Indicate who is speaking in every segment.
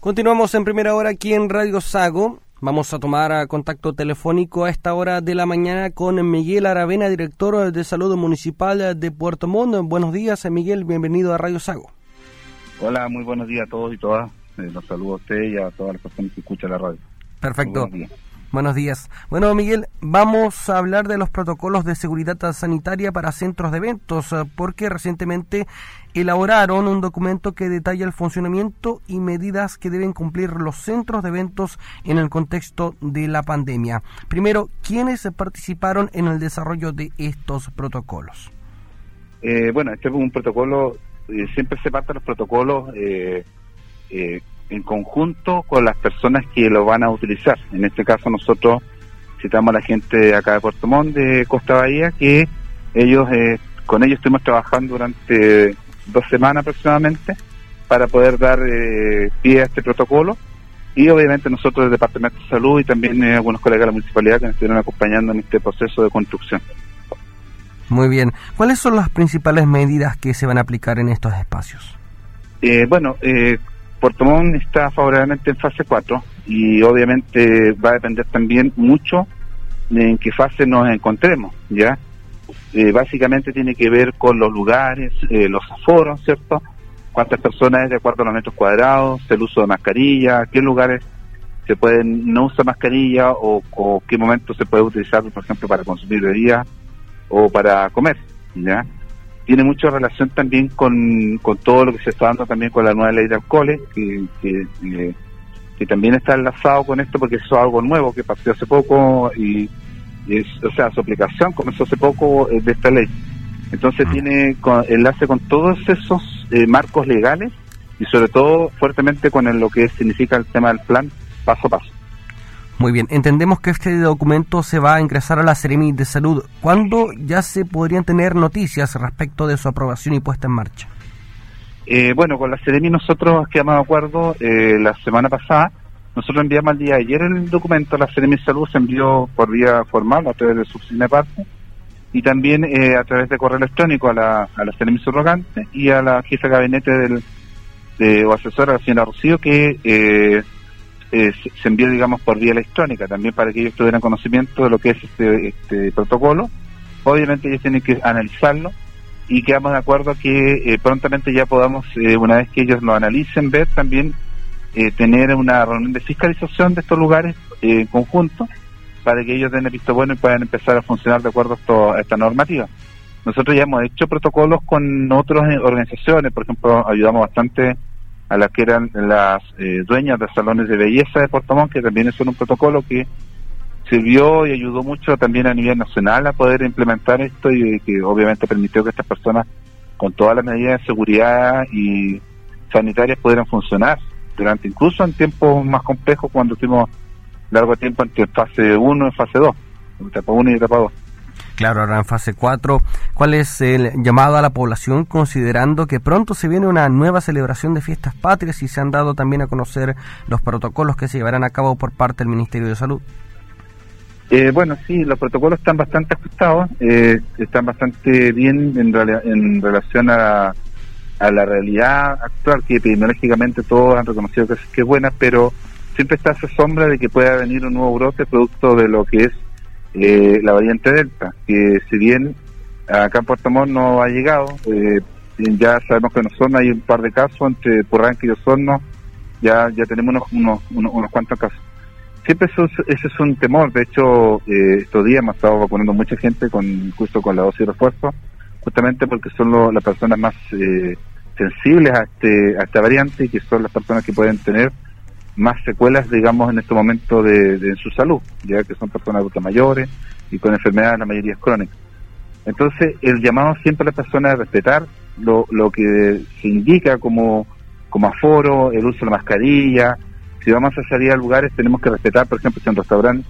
Speaker 1: Continuamos en primera hora aquí en Radio Sago. Vamos a tomar contacto telefónico a esta hora de la mañana con Miguel Aravena, director de Salud Municipal de Puerto Montt. Buenos días, Miguel, bienvenido a Radio Sago.
Speaker 2: Hola, muy buenos días a todos y todas. Eh, los saludo a usted y a todas las personas que escuchan la radio.
Speaker 1: Perfecto. Buenos días. Bueno, Miguel, vamos a hablar de los protocolos de seguridad sanitaria para centros de eventos, eh, porque recientemente elaboraron un documento que detalla el funcionamiento y medidas que deben cumplir los centros de eventos en el contexto de la pandemia. Primero, ¿quiénes participaron en el desarrollo de estos protocolos?
Speaker 2: Eh, bueno, este es un protocolo, eh, siempre se parte los protocolos eh, en conjunto con las personas que lo van a utilizar. En este caso nosotros citamos a la gente acá de Puerto Montt, de Costa Bahía, que ellos, eh, con ellos estuvimos trabajando durante dos semanas aproximadamente para poder dar eh, pie a este protocolo y obviamente nosotros del Departamento de Salud y también eh, algunos colegas de la municipalidad que nos estuvieron acompañando en este proceso de construcción.
Speaker 1: Muy bien. ¿Cuáles son las principales medidas que se van a aplicar en estos espacios?
Speaker 2: bueno, eh, Puerto Montt está favorablemente en fase 4 y obviamente va a depender también mucho de en qué fase nos encontremos, ¿ya? Eh, básicamente tiene que ver con los lugares, eh, los aforos, ¿cierto? Cuántas personas es de acuerdo a los metros cuadrados, el uso de mascarilla, qué lugares se pueden no usar mascarilla o, o qué momentos se puede utilizar, por ejemplo, para consumir bebidas o para comer, ¿ya? Tiene mucha relación también con, con todo lo que se está dando también con la nueva ley de alcoholes, que, que, también está enlazado con esto porque eso es algo nuevo que pasó hace poco y, es, o sea, su aplicación comenzó hace poco eh, de esta ley. Entonces ah. tiene enlace con todos esos eh, marcos legales y sobre todo fuertemente con lo que significa el tema del plan paso a paso.
Speaker 1: Muy bien, entendemos que este documento se va a ingresar a la Seremi de Salud. ¿Cuándo ya se podrían tener noticias respecto de su aprobación y puesta en marcha?
Speaker 2: Eh, bueno, con la Seremi nosotros quedamos de acuerdo eh, la semana pasada. Nosotros enviamos el día de ayer el documento a la Seremi de Salud, se envió por vía formal a través de su oficina de parte y también eh, a través de correo electrónico a la, a la Seremi subrogante y a la jefa de gabinete del, de, o asesora, la señora Rocío, que eh, eh, se envió, digamos, por vía electrónica, también para que ellos tuvieran conocimiento de lo que es este, este protocolo. Obviamente ellos tienen que analizarlo y quedamos de acuerdo que eh, prontamente ya podamos, eh, una vez que ellos lo analicen, ver también tener una reunión de fiscalización de estos lugares en conjunto para que ellos den el visto bueno y puedan empezar a funcionar de acuerdo a, esta normativa. Nosotros ya hemos hecho protocolos con otras organizaciones, por ejemplo, ayudamos bastante a las que eran las eh, dueñas de salones de belleza de Puerto que también es un protocolo que sirvió y ayudó mucho también a nivel nacional a poder implementar esto y que obviamente permitió que estas personas con todas las medidas de seguridad y sanitarias pudieran funcionar durante incluso en tiempos más complejos cuando tuvimos largo tiempo entre fase 1 y fase 2, etapa 1 y etapa 2.
Speaker 1: Claro, ahora en fase 4, ¿cuál es el llamado a la población considerando que pronto se viene una nueva celebración de fiestas patrias y se han dado también a conocer los protocolos que se llevarán a cabo por parte del Ministerio de Salud?
Speaker 2: Eh, bueno, sí, los protocolos están bastante ajustados, eh, están bastante bien en, relación a, a, la realidad actual, que epidemiológicamente todos han reconocido que es, que es buena, pero siempre está esa sombra de que pueda venir un nuevo brote producto de lo que es eh, la variante Delta, que si bien acá en Puerto Montt no ha llegado, eh, ya sabemos que en Osorno hay un par de casos entre Purranque y Osorno, ya, ya tenemos unos, unos, unos, cuantos casos. Siempre eso, ese es un temor, de hecho eh, estos días hemos estado vacunando mucha gente con justo con la dosis de refuerzo, justamente porque son las personas más eh, sensibles a, este, a esta variante y que son las personas que pueden tener más secuelas, digamos, en este momento de, su salud, ya que son personas adultas mayores y con enfermedades, la mayoría es crónica. Entonces, el llamado siempre a las personas a respetar lo, lo que se indica como, como aforo, el uso de la mascarilla. Si vamos a salir a lugares, tenemos que respetar, por ejemplo, si un restaurante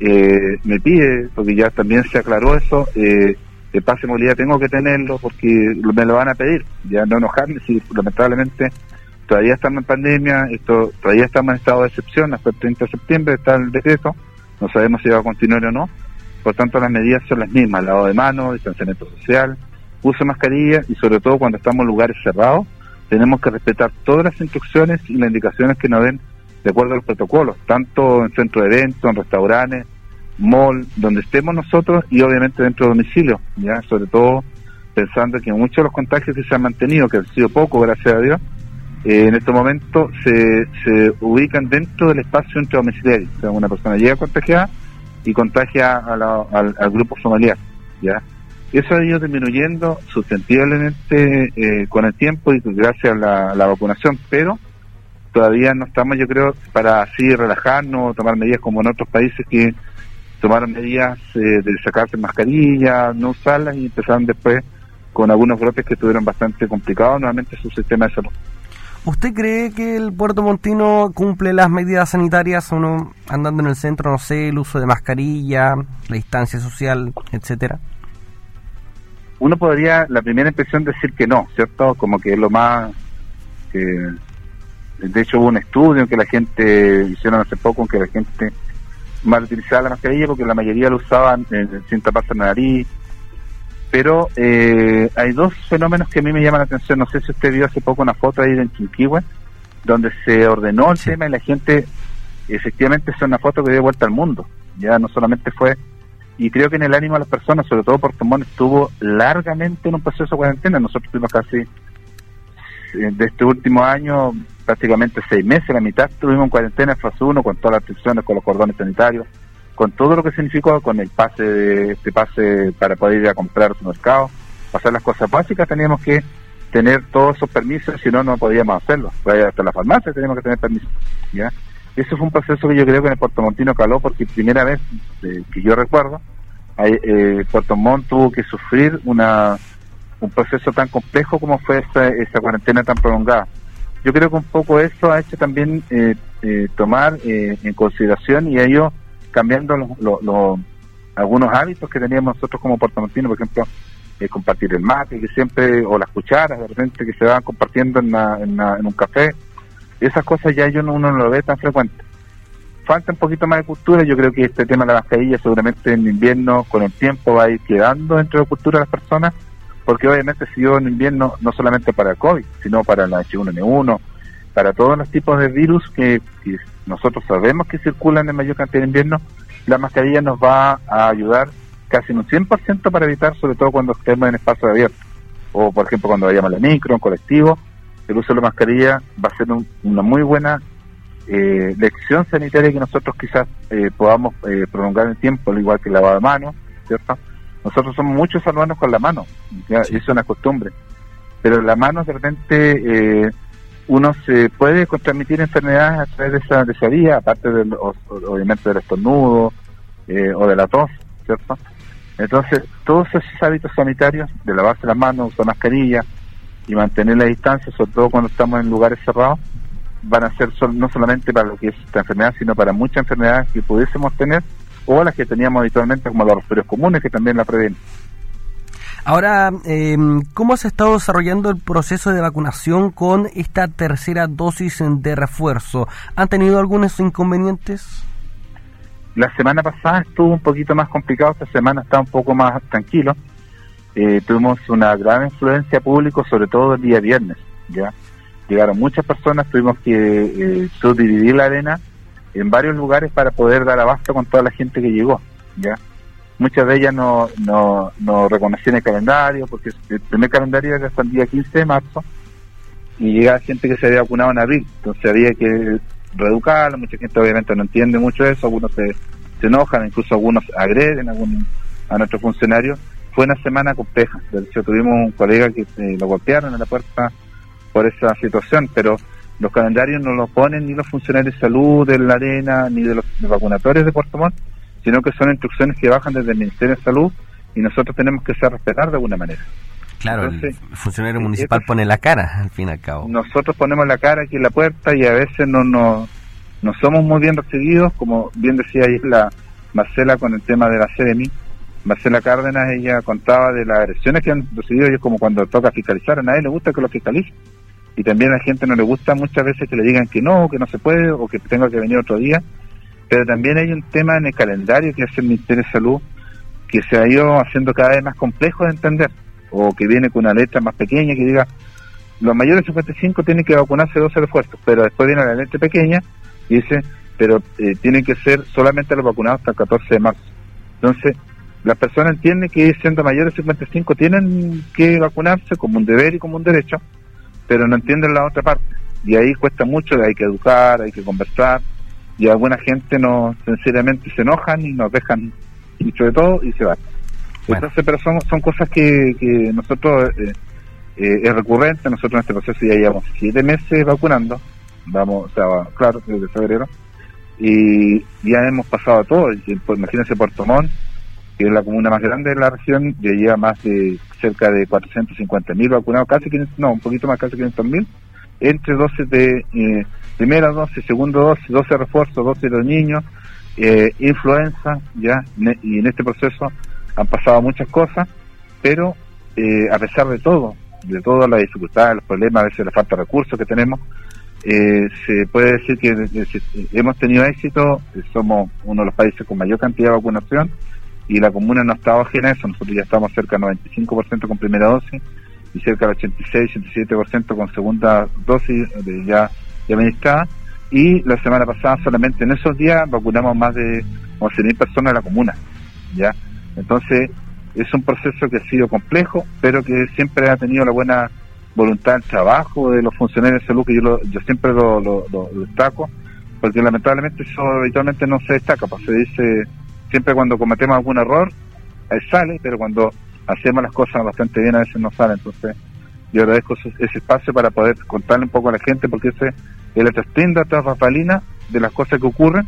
Speaker 2: eh, me pide, porque ya también se aclaró eso, eh, el pase de movilidad tengo que tenerlo porque me lo van a pedir, ya no enojarme si lamentablemente todavía estamos en pandemia, esto todavía estamos en estado de excepción, hasta el 30 de septiembre está el decreto, no sabemos si va a continuar o no, por tanto las medidas son las mismas, lavado de manos, distanciamiento social, uso de mascarilla y sobre todo cuando estamos en lugares cerrados, tenemos que respetar todas las instrucciones y las indicaciones que nos den de acuerdo a los protocolos, tanto en centro de eventos, en restaurantes, mall, donde estemos nosotros y obviamente dentro de domicilio, ya sobre todo pensando que muchos de los contagios que se han mantenido, que han sido pocos, gracias a Dios, eh, en este momento se, se ubican dentro del espacio entre domiciliario. O sea, una persona llega contagiada y contagia al, grupo familiar. ¿ya? Eso ha ido disminuyendo sustentiblemente eh, con el tiempo y gracias a la, vacunación, pero todavía no estamos, yo creo, para así relajarnos, tomar medidas como en otros países que tomaron medidas eh, de sacarse mascarillas, no usarlas y empezaron después con algunos brotes que estuvieron bastante complicados nuevamente su sistema de salud.
Speaker 1: ¿Usted cree que el Puerto Montino cumple las medidas sanitarias, uno andando en el centro, no sé, el uso de mascarilla, la distancia social, etcétera?
Speaker 2: Uno podría, la primera impresión, decir que no, ¿cierto? Como que es lo más... que de hecho hubo un estudio que la gente, hicieron hace poco, que la gente mal utilizaba la mascarilla porque la mayoría lo usaban en, sin taparse la nariz, pero eh, hay dos fenómenos que a mí me llaman la atención. No sé si usted vio hace poco una foto ahí en Chinquihue, donde se ordenó el tema y la gente, efectivamente, es una foto que dio vuelta al mundo. Ya no solamente fue, y creo que en el ánimo de las personas, sobre todo Puerto Montt, estuvo largamente en un proceso de cuarentena. Nosotros tuvimos casi, eh, de este último año, prácticamente seis meses, la mitad estuvimos en cuarentena en fase 1 con todas las restricciones, con los cordones sanitarios con todo lo que significó, con el pase de este pase para poder ir a comprar su mercado, hacer las cosas básicas, teníamos que tener todos esos permisos, si no, no podíamos hacerlo. Hasta la farmacia teníamos que tener permisos. ¿ya? Eso fue un proceso que yo creo que en el Puerto Montino caló, porque primera vez eh, que yo recuerdo, eh, Puerto Montt tuvo que sufrir una un proceso tan complejo como fue esa, esa cuarentena tan prolongada. Yo creo que un poco eso ha hecho también eh, eh tomar eh, en consideración y ello cambiando los, algunos hábitos que teníamos nosotros como portamontino, por ejemplo, eh, compartir el mate, que siempre, o las cucharas de repente que se van compartiendo en, en, un café. Esas cosas ya yo no, uno no lo ve tan frecuente. Falta un poquito más de cultura, yo creo que este tema de la mascarilla seguramente en invierno, con el tiempo, va a ir quedando dentro de la cultura de las personas, porque obviamente si yo en invierno, no solamente para el COVID, sino para la H1N1, para todos los tipos de virus que, nosotros sabemos que circulan en mayor cantidad de invierno, la mascarilla nos va a ayudar casi en un 100% para evitar, sobre todo cuando estemos en espacio abierto, o por ejemplo cuando vayamos a la micro, en colectivo, el uso de la mascarilla va a ser una muy buena eh, lección sanitaria que nosotros quizás eh, podamos eh, prolongar en el tiempo, al igual que el lavado de manos, ¿cierto? Nosotros somos muchos salvanos con la mano, ¿ya? eso es una costumbre, pero la mano de repente uno se puede transmitir enfermedades a través de esa, de esa vía, aparte del, obviamente del estornudo eh, o de la tos, ¿cierto? Entonces, todos esos hábitos sanitarios de lavarse las manos, usar mascarilla y mantener la distancia, sobre todo cuando estamos en lugares cerrados, van a ser no solamente para lo que es esta enfermedad, sino para muchas enfermedades que pudiésemos tener o las que teníamos habitualmente, como los resfriados comunes, que también la previenen.
Speaker 1: Ahora, eh, ¿cómo se estado desarrollando el proceso de vacunación con esta tercera dosis de refuerzo? ¿Han tenido algunos inconvenientes?
Speaker 2: La semana pasada estuvo un poquito más complicado, esta semana está un poco más tranquilo. Eh, tuvimos una gran influencia pública, sobre todo el día viernes. ya Llegaron muchas personas, tuvimos que eh, subdividir la arena en varios lugares para poder dar abasto con toda la gente que llegó. ya muchas de ellas no, no, no reconocían el calendario, porque el primer calendario era hasta el día 15 de marzo, y llegaba gente que se había vacunado en abril, entonces había que reeducarla, mucha gente obviamente no entiende mucho eso, algunos se, se enojan, incluso algunos agreden a, a nuestros funcionarios. Fue una semana compleja, de hecho tuvimos un colega que lo golpearon en la puerta por esa situación, pero los calendarios no los ponen ni los funcionarios de salud de la arena, ni de los vacunatorios de Puerto Montt, sino que son instrucciones que bajan desde el Ministerio de Salud y nosotros tenemos que ser respetar de alguna manera.
Speaker 1: Claro, el funcionario municipal pone la cara, al fin y al cabo.
Speaker 2: Nosotros ponemos la cara aquí en la puerta y a veces no, no, no somos muy bien recibidos, como bien decía ahí la Marcela con el tema de la CDMI. Marcela Cárdenas, ella contaba de las agresiones que han recibido ellos como cuando toca fiscalizar, a nadie le gusta que lo fiscalice. Y también a la gente no le gusta muchas veces que le digan que no, que no se puede, o que tenga que venir otro día pero también hay un tema en el calendario que hace el Ministerio de Salud que se ha ido haciendo cada vez más complejo de entender, o que viene con una letra más pequeña que diga los mayores de 55 tienen que vacunarse dos refuerzos, pero después viene la leche pequeña y dice, pero eh, tienen que ser solamente los vacunados hasta el 14 de marzo. Entonces, las personas entienden que siendo mayores de 55 tienen que vacunarse como un deber y como un derecho, pero no entienden la otra parte. Y ahí cuesta mucho, hay que educar, hay que conversar, y alguna gente no, sinceramente se enojan y nos dejan dicho de todo y se van. Entonces, pero son, son cosas que, que nosotros, eh, eh, es recurrente, nosotros en este proceso ya llevamos siete meses vacunando, vamos, o sea, claro, desde febrero, y ya hemos pasado a todo, pues, imagínense Puerto Montt, que es la comuna más grande de la región, ya lleva más de cerca de 450 mil vacunados, casi 500, no, un poquito más, casi 500 mil, entre dosis de eh, primera dosis, segunda dosis, 12 refuerzos, dosis de los niños, eh, influenza, ya, y en este proceso han pasado muchas cosas, pero eh, a pesar de todo, de todas las dificultades, los problemas, a veces la falta de recursos que tenemos, eh, se puede decir que hemos tenido éxito, somos uno de los países con mayor cantidad de vacunación y la comuna no estado ajena a eso, nosotros ya estamos cerca del 95% con primera dosis y cerca del 86-87% con segunda dosis de ya, administrada y la semana pasada solamente en esos días vacunamos más de 11.000 personas en la comuna, ¿ya? Entonces es un proceso que ha sido complejo, pero que siempre ha tenido la buena voluntad del trabajo de los funcionarios de salud, que yo, yo siempre lo, lo, destaco, porque lamentablemente eso habitualmente no se destaca, pues se dice siempre cuando cometemos algún error, sale, pero cuando hacemos las cosas bastante bien a veces no sale, entonces yo agradezco ese, espacio para poder contarle un poco a la gente, porque ese es la trastinda tras Rafaelina de las cosas que ocurren,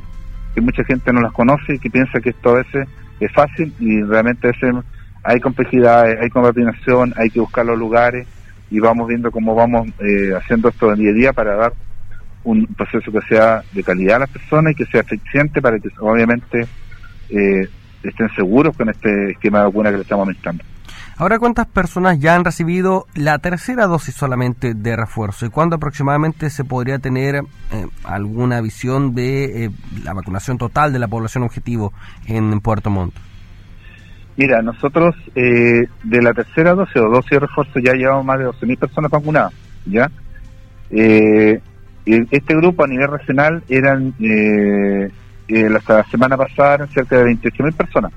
Speaker 2: que mucha gente no las conoce y que piensa que esto a veces es fácil y realmente ese, hay complejidades, hay coordinación, hay que buscar los lugares y vamos viendo cómo vamos eh, haciendo esto día a día para dar un proceso que sea de calidad a las personas y que sea eficiente para que obviamente eh, estén seguros con este esquema de vacuna que le estamos administrando.
Speaker 1: Ahora, ¿cuántas personas ya han recibido la tercera dosis solamente de refuerzo? ¿Y cuándo aproximadamente se podría tener eh, alguna visión de la vacunación total de la población objetivo en Puerto Montt?
Speaker 2: Mira, nosotros eh, de la tercera dosis o dosis de refuerzo ya llevamos más de 12.000 personas vacunadas, ¿ya? Eh, este grupo a nivel regional eran, eh, eh la semana pasada eran cerca de 28.000 personas.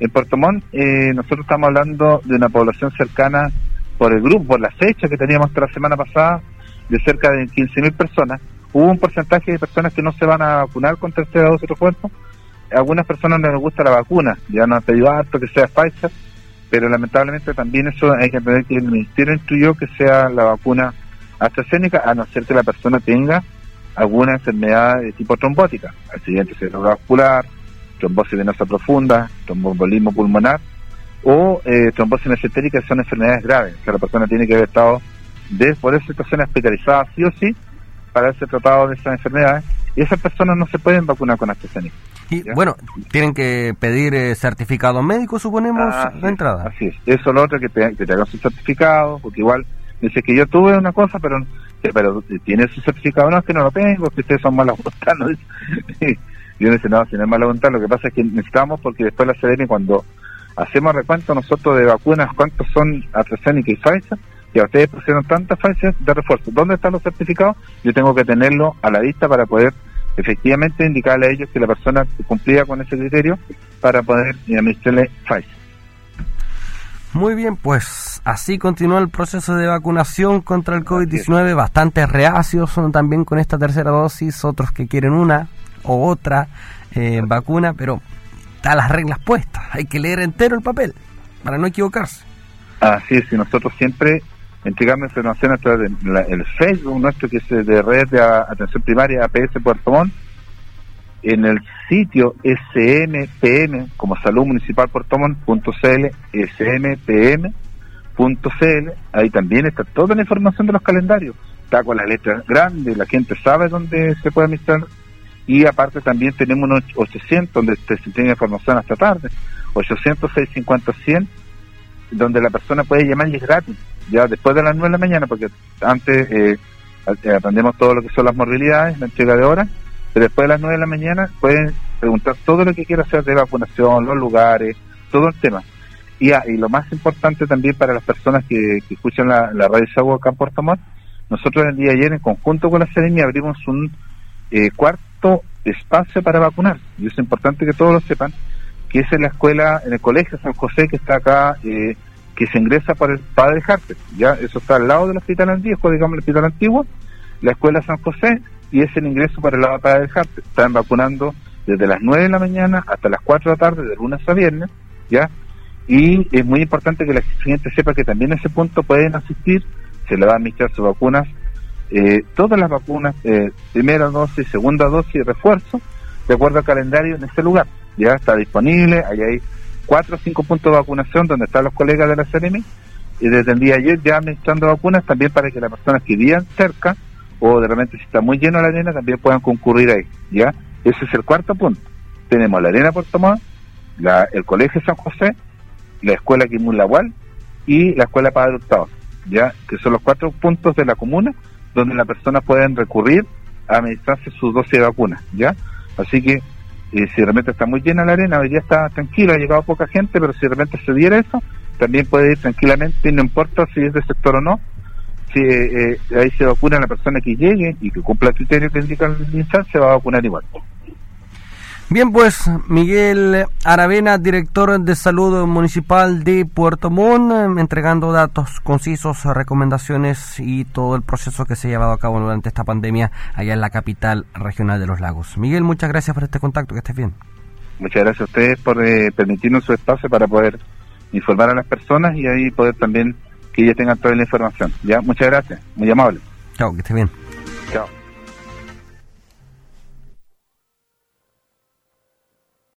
Speaker 2: En Puerto Montt nosotros estamos hablando de una población cercana por el grupo, por la fecha que teníamos hasta la semana pasada, de cerca de 15.000 personas. Hubo un porcentaje de personas que no se van a vacunar con tercera dosis de refuerzo, algunas personas les gusta la vacuna, ya no han pedido harto que sea Pfizer, pero lamentablemente también eso hay que entender que el Ministerio instruyó que sea la vacuna AstraZeneca, a no ser que la persona tenga alguna enfermedad de tipo trombótica, accidente cerebrovascular, trombosis venosa profunda, tromboembolismo pulmonar o eh, trombosis mesentérica, que son enfermedades graves. O sea, la persona tiene que haber estado de, por esa situación hospitalizada sí o sí para haberse tratado de esas enfermedades y esas personas no se pueden vacunar con AstraZeneca.
Speaker 1: Y bueno, tienen que pedir eh, certificado médico, suponemos, de entrada.
Speaker 2: Así es. Eso es lo otro, que te, que te hagan su certificado, porque igual dice que yo tuve una cosa, pero pero tiene su certificado, no, es que no lo tengo, que ustedes son malos voluntad, ¿no? y uno dice, no, si no es mala voluntad, lo que pasa es que necesitamos, porque después la CDM, cuando hacemos recuento nosotros de vacunas, cuántos son AstraZeneca y Pfizer, y a ustedes pusieron tantas Pfizer de refuerzo, ¿dónde están los certificados? Yo tengo que tenerlo a la vista para poder efectivamente indicarle a ellos que la persona cumplía con ese criterio para poder administrarle Pfizer.
Speaker 1: Muy bien, pues así continúa el proceso de vacunación contra el COVID-19, bastante reacios son también con esta tercera dosis, otros que quieren una o otra eh, vacuna, pero están las reglas puestas, hay que leer entero el papel para no equivocarse.
Speaker 2: Así es, y nosotros siempre entregando información a través del Facebook nuestro, que es de red de atención primaria APS Puerto Montt, en el sitio smpm, como salud municipal Puerto Montt.cl, smpm.cl, ahí también está toda la información de los calendarios, está con las letras grandes, la gente sabe dónde se puede administrar, y aparte también tenemos unos 800 donde se tiene información hasta tarde, 800, 650, 100, donde la persona puede llamar y es gratis ya después de las 9 de la mañana, porque antes eh, eh, aprendemos todo lo que son las morbilidades, la entrega de horas, después de las 9 de la mañana pueden preguntar todo lo que quiera hacer de vacunación, los lugares, todo el tema. Y, ah, y lo más importante también para las personas que, escuchan la, radio Sagua acá en Puerto Montt, nosotros el día de ayer en conjunto con la Serenia abrimos un eh, cuarto espacio para vacunar. Y es importante que todos lo sepan, que es en la escuela, en el colegio San José que está acá, eh, que se ingresa por el Padre Jarte. Ya, eso está al lado del hospital antiguo, digamos el hospital antiguo, la escuela San José, y es el ingreso para el lado del Jarte. Están vacunando desde las 9 de la mañana hasta las 4 de la tarde, de lunes a viernes, ¿ya? Y es muy importante que la gente sepa que también en ese punto pueden asistir, se le va a administrar sus vacunas, eh, todas las vacunas, eh, primera dosis, segunda dosis y refuerzo, de acuerdo al calendario en ese lugar. Ya está disponible, ahí hay cuatro o cinco puntos de vacunación donde están los colegas de la CEREMI, y desde el día de ayer ya administrando vacunas también para que las personas que vivan cerca o de repente si está muy lleno la arena también puedan concurrir ahí, ¿ya? Ese es el cuarto punto. Tenemos la Arena Puerto Montt, el Colegio San José, la Escuela Quimún Lagual y la Escuela Padre Hurtado, ¿ya? Que son los cuatro puntos de la comuna donde las personas pueden recurrir a administrarse sus dosis de vacunas, ¿ya? Así que eh, si realmente está muy llena la arena, hoy día está tranquila, ha llegado poca gente, pero si realmente se diera eso, también puede ir tranquilamente, y no importa si es de sector o no, si eh, eh, ahí se vacuna la persona que llegue y que cumpla el criterio que indica el MinSal, se va a vacunar igual.
Speaker 1: Bien, pues Miguel Aravena, director de salud municipal de Puerto Montt, entregando datos concisos, recomendaciones y todo el proceso que se ha llevado a cabo durante esta pandemia allá en la capital regional de los lagos. Miguel, muchas gracias por este contacto, que estés bien.
Speaker 2: Muchas gracias a ustedes por eh, permitirnos su espacio para poder informar a las personas y ahí poder también que ellas tengan toda la información. Ya, muchas gracias, muy amable.
Speaker 1: Chao, que estés bien.
Speaker 2: Chao.